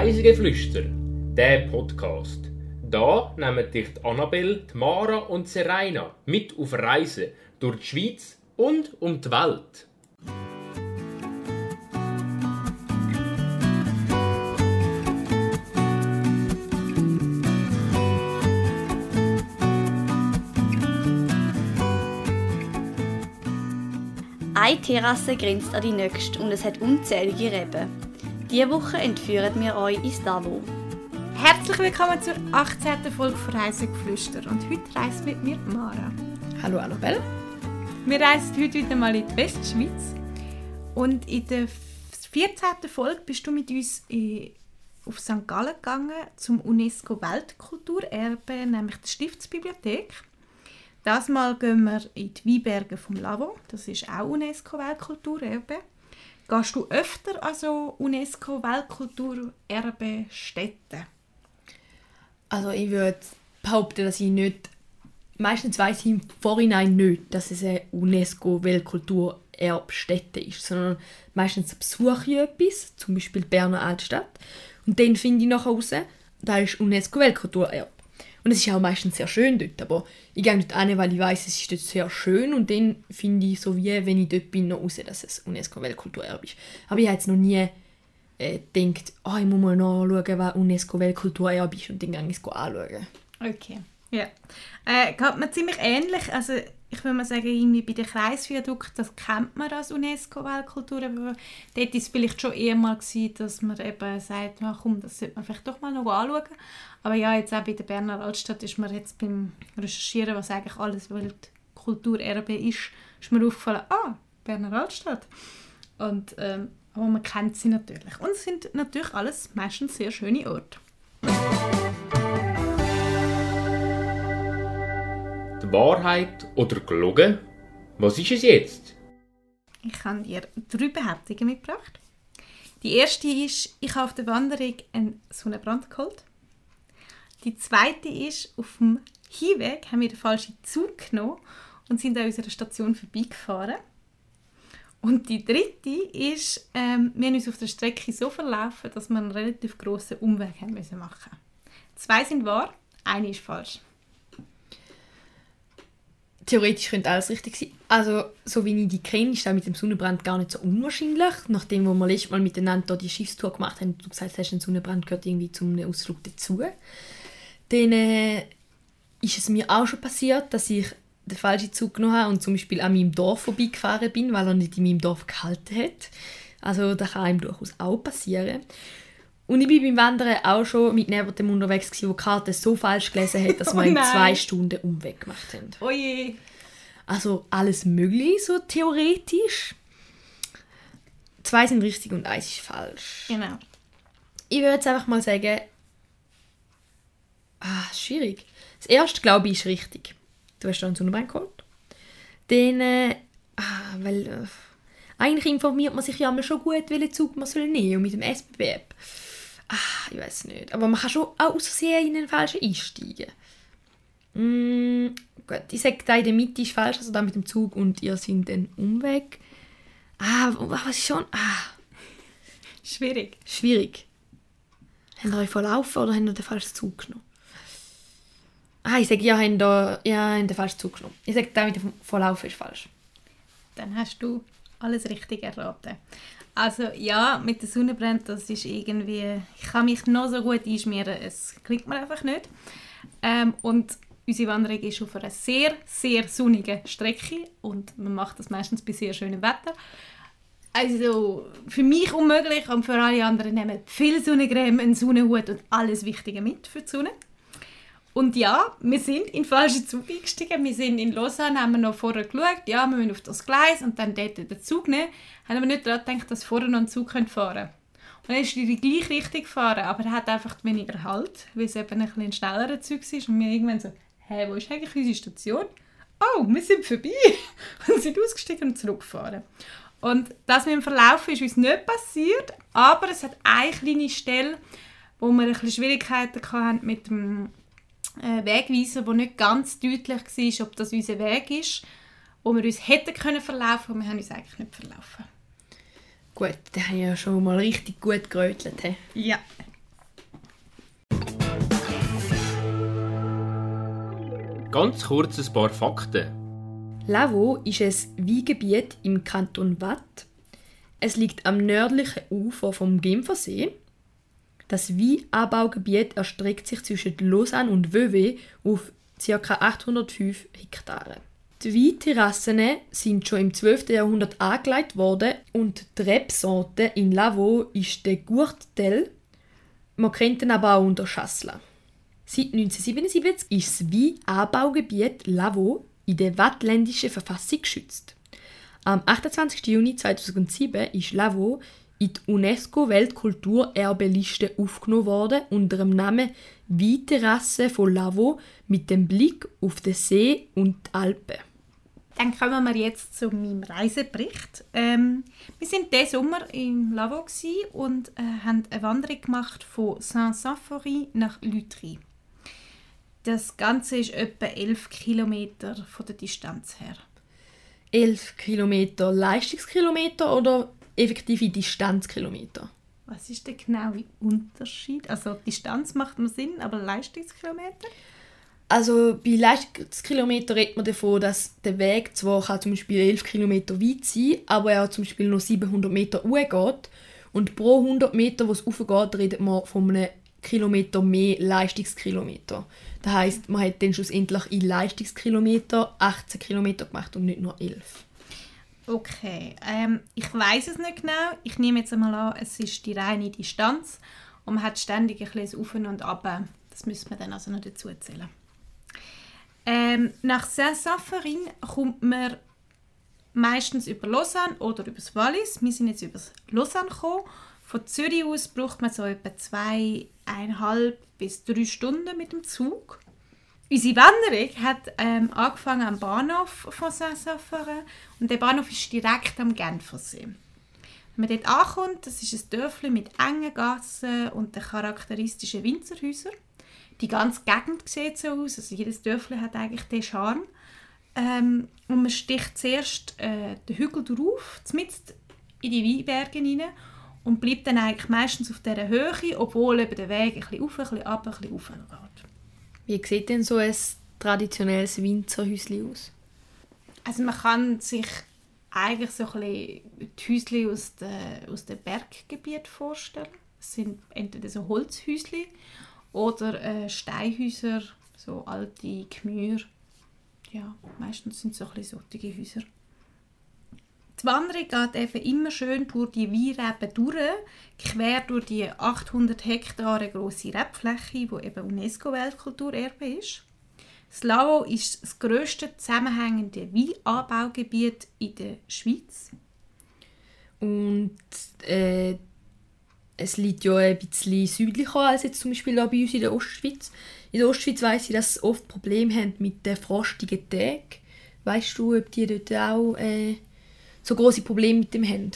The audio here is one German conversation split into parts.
Reisegeflüster, der Podcast. Da nehmen dich die Annabelle, Mara und Serena mit auf Reisen durch die Schweiz und um die Welt. Eine Terrasse grenzt an die nächste und es hat unzählige Reben. Diese Woche entführen wir euch ins Davo. Herzlich willkommen zur 18. Folge von Reisegeflüster und heute reist mit mir Mara. Hallo Annabelle. Wir reisen heute wieder mal in die Westschweiz und in der 14. Folge bist du mit uns in, auf St. Gallen gegangen zum UNESCO Weltkulturerbe, nämlich die Stiftsbibliothek. Das Mal gehen wir in die Weinberge vom Lavo, das ist auch UNESCO Weltkulturerbe. Gehst du öfter an so UNESCO Weltkulturerbe Städte? Also ich würde behaupten, dass ich nicht, meistens weiß ich im Vorhinein nicht, dass es eine UNESCO Weltkulturerbstätte ist, sondern meistens besuche ich etwas, zum Beispiel die Berner Altstadt, und dann finde ich nachher raus, da ist UNESCO Weltkulturerbe. Und es ist auch meistens sehr schön dort, aber ich gehe nicht hin, weil ich weiß, es ist dort sehr schön und dann finde ich so wie, wenn ich dort bin, noch raus, dass es UNESCO-Weltkulturerbe ist. Aber ich habe jetzt noch nie äh, gedacht, oh, ich muss mal nachschauen, was UNESCO-Weltkulturerbe ist und dann gehe ich es anschauen. Okay, ja. Äh, geht mir ziemlich ähnlich, also ich würde mal sagen, irgendwie bei den Kreisviadukt, das kennt man als UNESCO-Weltkultur, aber dort war es vielleicht schon eher mal gewesen, dass man eben sagt, na komm, das sollte man vielleicht doch mal noch anschauen. Aber ja, jetzt auch bei der Berner Altstadt ist mir jetzt beim Recherchieren, was eigentlich alles Weltkulturerbe ist, ist mir aufgefallen, ah, Berner Altstadt. Und, ähm, aber man kennt sie natürlich. Und es sind natürlich alles meistens sehr schöne Orte. Die Wahrheit oder gelogen? Was ist es jetzt? Ich habe dir drei Behauptungen mitgebracht. Die erste ist, ich habe auf der Wanderung einen Sonnenbrand geholt. Die zweite ist, auf dem Hinweg haben wir den falschen Zug genommen und sind an unserer Station vorbeigefahren. Und die dritte ist, ähm, wir haben uns auf der Strecke so verlaufen, dass wir einen relativ grossen Umweg haben müssen machen Zwei sind wahr, eine ist falsch. Theoretisch könnte alles richtig sein. Also, so wie ich die kenne, ist das mit dem Sonnenbrand gar nicht so unwahrscheinlich. Nachdem wir letztes Mal miteinander die Schiffstour gemacht haben, du gesagt hast, ein Sonnenbrand gehört irgendwie zum Ausflug dazu. Dann äh, ist es mir auch schon passiert, dass ich den falschen Zug genommen habe und zum Beispiel an meinem Dorf vorbeigefahren bin, weil er nicht in meinem Dorf gehalten hat. Also das kann einem durchaus auch passieren. Und ich bin beim Wandern auch schon mit jemandem unterwegs, gewesen, der die Karte so falsch gelesen hat, dass wir Oh in nein. zwei Stunden Umweg gemacht haben. Oh je! Also alles möglich, so theoretisch. Zwei sind richtig und eins ist falsch. Genau. Ich würde jetzt einfach mal sagen, ah, schwierig. Das erste, glaube ich, ist richtig. Du hast da einen Sonnenbrand geholt. Dann, äh, ah, weil, äh, eigentlich informiert man sich ja immer schon gut, welchen Zug man soll nehmen und mit dem SBB. Ah, ich weiß nicht. Aber man kann schon auch aus Versehen in den falschen einsteigen. Mm, gut, ich sage, da in der Mitte ist falsch, also da mit dem Zug und ihr seid den Umweg. Ah, was ist schon? Ah, Schwierig. schwierig. Haben ihr euch verlaufen oder haben ihr den falschen Zug genommen? Ah, ich sage, ja, haben da, ja, haben den falschen Zug genommen. Ich sage, der mit dem Verlaufen ist falsch. Dann hast du alles richtig erraten. Also ja, mit der Sonnenbrand, das ist irgendwie... Ich kann mich noch so gut einschmieren, es klingt mir einfach nicht. Ähm, und unsere Wanderung ist auf einer sehr, sehr sonnigen Strecke und man macht das meistens bei sehr schönem Wetter. Also für mich unmöglich und für alle anderen nehmen viel Sonnencreme, einen Sonnenhut und alles Wichtige mit für die Sonne. Und ja, wir sind in den falschen Zug eingestiegen. Wir sind in Lausanne, haben wir noch vorher geschaut, ja, wir müssen auf das Gleis und dann dort den Zug nehmen. Haben aber nicht daran gedacht, dass vorher noch ein Zug fahren könnte. Und er ist in die gleiche Richtung gefahren, aber er hat einfach weniger Halt, weil es eben ein, bisschen schnellerer Zug ist. Und wir irgendwann so, hä, wo ist eigentlich unsere Station? Oh, wir sind vorbei. und sind ausgestiegen und zurückgefahren. Und das mit dem Verlaufen ist uns nicht passiert, aber es hat eine kleine Stelle, wo wir ein bisschen Schwierigkeiten hatten mit dem äh, Wegweiser, wo nicht ganz deutlich war, ob das unser Weg ist, wo wir uns hätten können verlaufen und wir haben uns eigentlich nicht verlaufen. Gut, da haben ja schon mal richtig gut gerötelt. He? Ja. Ganz kurz ein paar Fakten. Lavo ist ein Weingebiet im Kanton Watt. Es liegt am nördlichen Ufer vom Genfersee das Weinanbaugebiet erstreckt sich zwischen Lausanne und Vevey auf ca. 805 Hektare. Die Weinterrassen sind schon im 12. Jahrhundert angelegt worden und die Rebsorte in Lavaux ist der Gurtel. Man kennt ihn aber auch unter Chasselas. Seit 1977 ist das Weinanbaugebiet Lavaux in der Wattländischen Verfassung geschützt. Am 28. Juni 2007 ist Lavaux in die UNESCO-Weltkulturerbeliste aufgenommen worden unter dem Namen Weinterrasse von Lavaux mit dem Blick auf den See und die Alpen. Dann kommen wir jetzt zu meinem Reisebericht. Ähm, wir sind diesen Sommer im Lavaux und äh, haben eine Wanderung gemacht von Saint-Symphorien nach Lutry. Das Ganze ist etwa 11 Kilometer von der Distanz her. 11 Kilometer Leistungskilometer oder effektive Distanzkilometer? Was ist der genaue Unterschied? Also Distanz macht mir Sinn, aber Leistungskilometer? Also bei Leistungskilometer redet man davon, dass der Weg zwar kann zum Beispiel 11 Kilometer weit sein aber er zum Beispiel noch 700 Meter geht. Und pro 100 Meter, wo es raufgeht, redet man von einem Kilometer mehr Leistungskilometer. Das heisst, man hat dann schlussendlich in Leistungskilometer 18 Kilometer gemacht und nicht nur 11. Okay, ähm, ich weiß es nicht genau. Ich nehme jetzt einmal an, es ist die reine Distanz und man hat ständig ein bisschen Auf und Ab. Das müssen wir dann also noch dazu erzählen. Ähm, nach Saint-Saffarin kommt man meistens über Lausanne oder über das Wallis. Wir sind jetzt über Lausanne gekommen. Von Zürich aus braucht man so etwa zweieinhalb bis drei Stunden mit dem Zug. Unsere Wanderung hat ähm, angefangen am Bahnhof von Saint-Saffarin und der Bahnhof ist direkt am Genfersee. Wenn man dort ankommt, das ist ein Dörfli mit engen Gassen und den charakteristischen Winzerhäusern die ganze Gegend sieht so aus. Also jedes Dörfli hat eigentlich den Charme. Ähm, und man sticht zuerst äh, den Hügel drauf, mitten in die Weinberge hinein und bleibt dann eigentlich meistens auf dieser Höhe, obwohl eben der Weg ein bisschen auf, ein bisschen ab, ein bisschen auf geht. Wie sieht denn so ein traditionelles Winzerhäuschen aus? Also man kann sich eigentlich so ein die Häuschen aus dem aus den Berggebiet vorstellen. Es sind entweder so Holzhäuschen oder äh, Steinhäuser, so alte Gemüse. Ja, meistens sind es so ein bisschen solche Häuser. Die Wanderung geht eben immer schön durch die Weinreben durch, quer durch die 800 Hektare große Rebfläche, die eben UNESCO-Weltkulturerbe ist. Das Lao ist das grösste zusammenhängende Weinanbaugebiet in der Schweiz. Und äh, es liegt ja ein bisschen südlicher als jetzt zum Beispiel bei uns in der Ostschweiz. In der Ostschweiz weiss ich, dass sie oft Probleme haben mit den frostigen Tagen. Weißt du, ob die dort auch äh, so große Probleme mit dem haben?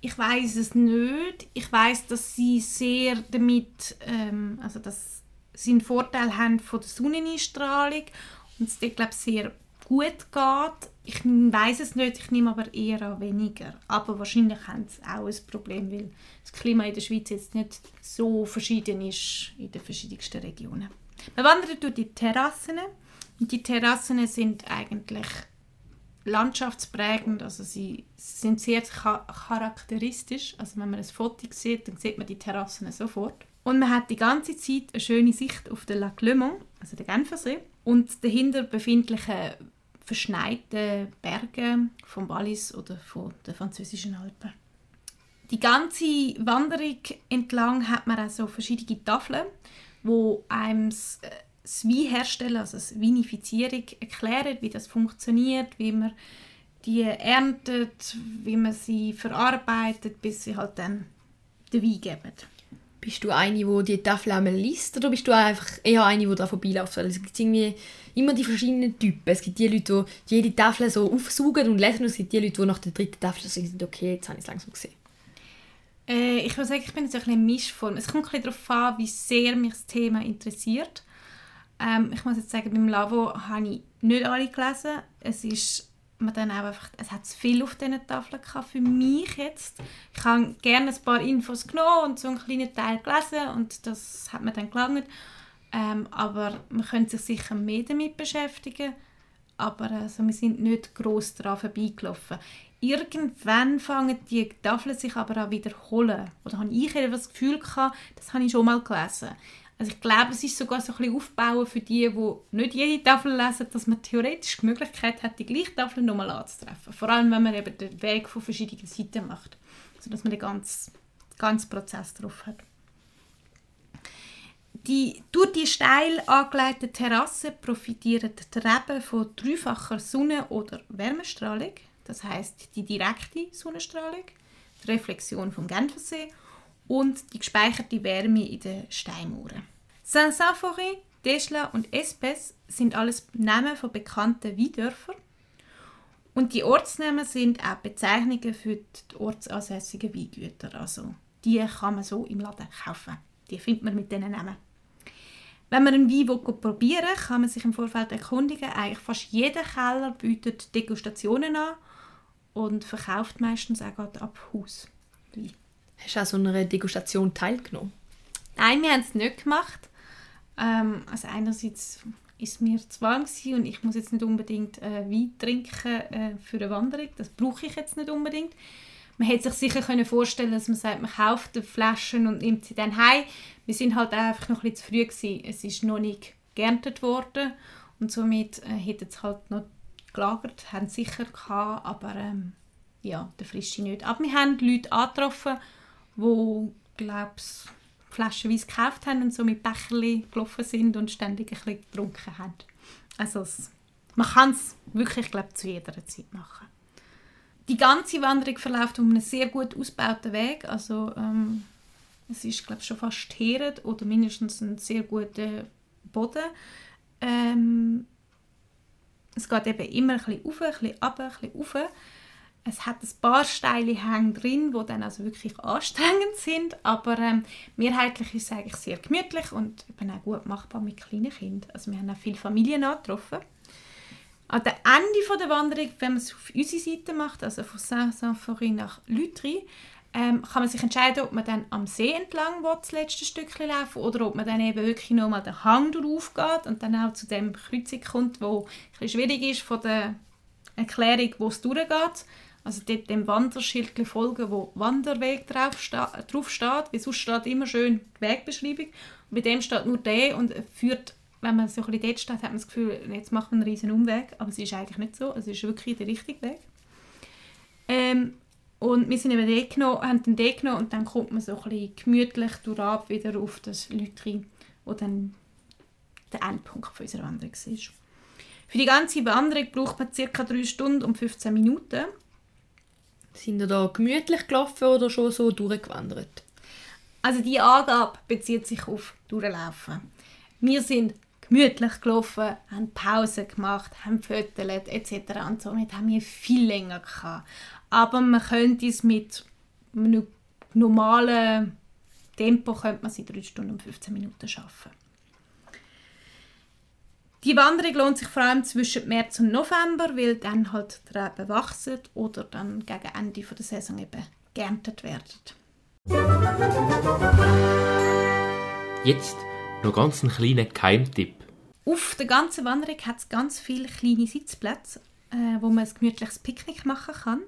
Ich weiß es nicht. Ich weiß, dass sie sehr damit, ähm, also dass sie einen Vorteil haben von der Sonneneinstrahlung und es dort, glaube ich, sehr gut geht. Ich weiß es nicht, ich nehme aber eher an weniger. Aber wahrscheinlich haben sie auch ein Problem, weil das Klima in der Schweiz jetzt nicht so verschieden ist in den verschiedensten Regionen. Wir wandern durch die Terrassen und die Terrassen sind eigentlich landschaftsprägend, also sie sind sehr charakteristisch. Also wenn man ein Foto sieht, dann sieht man die Terrassen sofort. Und man hat die ganze Zeit eine schöne Sicht auf den Lac Le Mans, also den Genfersee, und dahinter befindliche verschneite Berge vom Wallis oder von den französischen Alpen. Die ganze Wanderung entlang hat man also verschiedene Tafeln, wo einem das, äh, das Wein herstellen, also das Vinifizierung erklären, wie das funktioniert, wie man die erntet, wie man sie verarbeitet, bis sie halt dann den Wein geben. Bist du eine, die die Tafel einmal liest oder bist du einfach eher eine, die da vorbeiläuft? es gibt irgendwie immer die verschiedenen Typen. Es gibt die Leute, die jede Tafel so aufsaugen und lesen und es gibt die Leute, die nach der dritten Tafel sind, okay, jetzt habe ich es langsam gesehen. Äh, ich würde sagen, ich bin jetzt ein bisschen Mischform. Es kommt ein bisschen darauf an, wie sehr mich das Thema interessiert. Ähm, ich muss jetzt sagen, beim Lavo habe ich nicht alle gelesen. Es ist man dann auch einfach, es hat viel auf diesen Tafeln gehabt für mich jetzt. Ich habe gerne ein paar Infos genommen und so einen kleinen Teil gelesen und das hat mir dann gelangt. Ähm, aber man könnte sich sicher mehr damit beschäftigen. Aber also, wir sind nicht gross daran vorbeigelaufen. Irgendwann fangen die Tafeln sich aber auch wiederholen. Oder habe ich das Gefühl gehabt, das habe ich schon mal gelesen. Also ich glaube, es ist sogar so ein bisschen aufbauen für die, die nicht jede Tafel lesen, dass man theoretisch die Möglichkeit hat, die gleiche Tafel nochmal anzutreffen. Vor allem, wenn man eben den Weg von verschiedenen Seiten macht. Sodass man den ganzen, ganzen Prozess drauf hat. Die, durch die steil angelegte Terrasse profitieren die Reben von dreifacher Sonne- oder Wärmestrahlung. Das heißt die direkte Sonnenstrahlung, die Reflexion vom Genfersee und die gespeicherte Wärme in den Steinmauern. Saint-Symphorien, Tesla und Espes sind alles Namen von bekannten Weindörfern. Und die Ortsnamen sind auch Bezeichnungen für die ortsansässigen Weingüter. Also die kann man so im Laden kaufen. Die findet man mit diesen Namen. Wenn man einen Wein probieren will, kann man sich im Vorfeld erkundigen. Eigentlich fast jeder Keller bietet Degustationen an und verkauft meistens auch gerade ab Haus Wein. Hast du auch so einer Degustation teilgenommen? Nein, wir haben es nicht gemacht. Ähm, also einerseits ist mir zu warm und ich muss jetzt nicht unbedingt äh, Wein trinken äh, für eine Wanderung. Das brauche ich jetzt nicht unbedingt. Man hätte sich sicher können vorstellen dass man sagt, man kauft Flaschen und nimmt sie dann heim. Wir sind halt einfach noch ein bisschen zu früh gewesen. Es ist noch nicht geerntet worden und somit äh, hätten es halt noch gelagert, haben sicher gehabt, aber ähm, ja, der Frische nicht. Aber wir haben Leute angetroffen, glaube ich, flaschenweise gekauft haben und so mit Becherli gelaufen sind und ständig ein bisschen getrunken haben. Also es, man kann es wirklich, glaube zu jeder Zeit machen. Die ganze Wanderung verläuft um einen sehr gut ausgebauten Weg. Also ähm, es ist, glaube schon fast Heret oder mindestens ein sehr guter Boden. Ähm, es geht eben immer ein bisschen auf, ein bisschen runter, ein bisschen rauf. Es hat ein paar steile Hänge drin, die dann also wirklich anstrengend sind, aber ähm, mehrheitlich ist es eigentlich sehr gemütlich und eben auch gut machbar mit kleinen Kindern. Also wir haben auch viele Familien angetroffen. An dem Ende der Wanderung, wenn man es auf unsere Seite macht, also von Saint-Symphorien nach Lutry, ähm, kann man sich entscheiden, ob man dann am See entlang will, das letzte Stückchen laufen oder ob man dann eben wirklich nochmal den Hang geht und dann auch zu dem Kreuzung kommt, wo ein schwierig ist von der Erklärung, wo es durchgeht. Also dort dem Wanderschild folgen, wo Wanderweg drauf, steht, weil sonst steht immer schön die Wegbeschreibung. Und bei dem steht nur der und führt, wenn man so ein bisschen dort steht, hat man das Gefühl, jetzt machen wir einen riesen Umweg, aber es ist eigentlich nicht so, es ist wirklich der richtige Weg. Ähm, und wir sind eben dort genommen, haben den dort genommen und dann kommt man so ein bisschen gemütlich durch wieder auf das Lütri, wo dann der Endpunkt unserer Wanderung ist. Für die ganze Wanderung braucht man ca. 3 Stunden und 15 Minuten. Sind ihr da gemütlich gelaufen oder schon so durchgewandert? Also die Angabe bezieht sich auf Durchlaufen. Wir sind gemütlich gelaufen, haben Pause gemacht, haben Fotos etc. Und somit haben wir viel länger gehabt. Aber man könnte es mit einem normalen Tempo könnte man sie 3 Stunden und 15 Minuten schaffen. Die Wanderung lohnt sich vor allem zwischen März und November, weil dann halt die Reben wachsen oder dann gegen Ende der Saison eben geerntet werden. Jetzt noch ganz einen kleinen Keimtipp. Auf der ganzen Wanderung hat es ganz viele kleine Sitzplätze, äh, wo man ein gemütliches Picknick machen kann.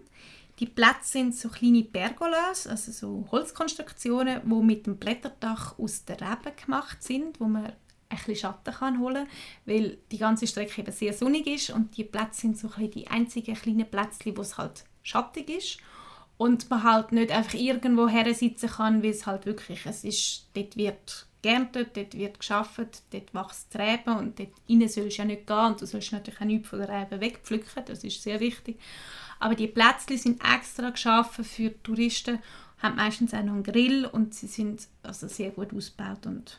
Die Plätze sind so kleine Pergolas, also so Holzkonstruktionen, die mit dem Blätterdach aus der Reben gemacht sind, wo man ein bisschen Schatten kann holen weil die ganze Strecke eben sehr sonnig ist und die Plätze sind so ein die einzigen kleinen Plätzchen, wo es halt schattig ist und man halt nicht einfach irgendwo her sitzen kann, weil es halt wirklich, es ist, dort wird geerntet, dort wird geschafft, dort wächst das Reben und dort innen sollst du ja nicht gehen und du sollst natürlich auch nichts von der Reben wegpflücken, das ist sehr wichtig. Aber die Plätzchen sind extra geschaffen für Touristen, haben meistens auch noch einen Grill und sie sind also sehr gut ausgebaut und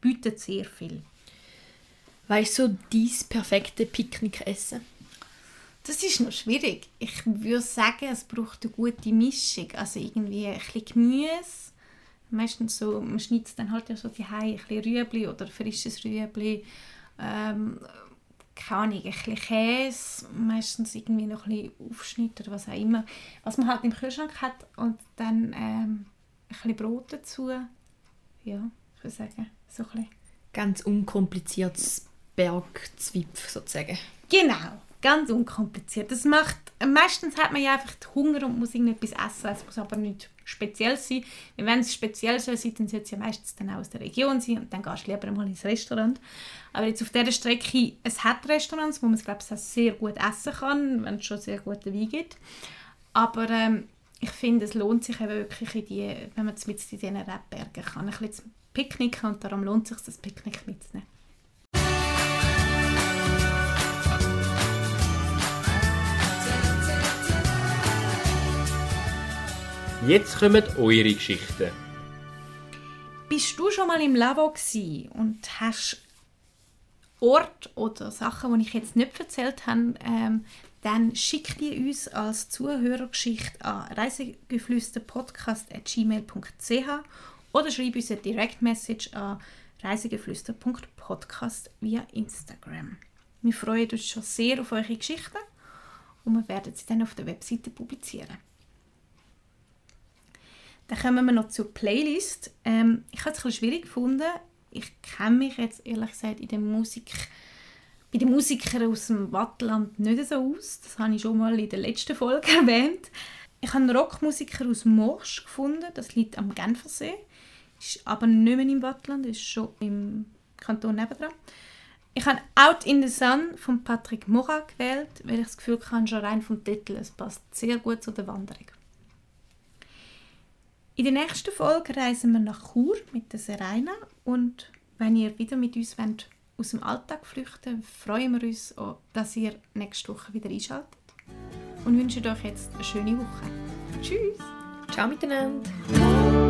bietet sehr viel. Weißt du, dies perfekte Picknickessen? Das ist noch schwierig. Ich würde sagen, es braucht eine gute Mischung. Also irgendwie ein bisschen Gemüse. Meistens so, man schneidet dann halt ja so die ein bisschen Rüebli oder frisches Rüebli. Ähm, keine Ahnung, ein bisschen Käse, meistens irgendwie noch ein bisschen Aufschnitt oder was auch immer. Was man halt im Kühlschrank hat und dann ähm, ein bisschen Brot dazu. Ja, ich würde sagen, so ein bisschen Ganz unkompliziertes Bergzwipf sozusagen. Genau, ganz unkompliziert. Das macht, meistens hat man ja einfach Hunger und muss irgendetwas essen, es muss aber nicht speziell sein. Wenn es speziell soll sein, dann sollte es ja meistens dann auch aus der Region sein und dann gehst du lieber mal ins Restaurant. Aber jetzt auf dieser Strecke, es hat Restaurants, wo man es glaube ich sehr gut essen kann, wenn es schon sehr guten Wein gibt. Aber ähm, ich finde, es lohnt sich eben wirklich, in die, wenn man mit in diesen Rebbergen kann, ein bisschen picknicken und darum lohnt es sich, das Picknick mitzunehmen. Jetzt kommen eure Geschichten. Bist du schon mal im Lavo und hast Ort oder Sachen, die ich jetzt nicht erzählt habe, ähm, dann schick die uns als Zuhörergeschichte an reisegeflüsterpodcast.gmail.ch oder schreib uns eine Direct Message an reisegeflüster.podcast via Instagram. Wir freuen uns schon sehr auf eure Geschichten und wir werden sie dann auf der Webseite publizieren. Dann kommen wir noch zur Playlist. Ähm, ich habe es ein schwierig gefunden. Ich kenne mich jetzt ehrlich gesagt in der Musik, bei den Musikern aus dem Wattland nicht so aus. Das habe ich schon mal in der letzten Folge erwähnt. Ich habe einen Rockmusiker aus Morsch gefunden. Das liegt am Genfersee. Ist aber nicht mehr im Wattland, ist schon im Kanton nebendran. Ich habe Out in the Sun von Patrick Mora gewählt, weil ich das Gefühl habe, schon rein vom Titel, es passt sehr gut zu der Wanderung. In der nächsten Folge reisen wir nach Chur mit der Serena und wenn ihr wieder mit uns wollt, aus dem Alltag flüchten freuen wir uns, auch, dass ihr nächste Woche wieder einschaltet und wünschen euch jetzt eine schöne Woche. Tschüss! Ciao miteinander!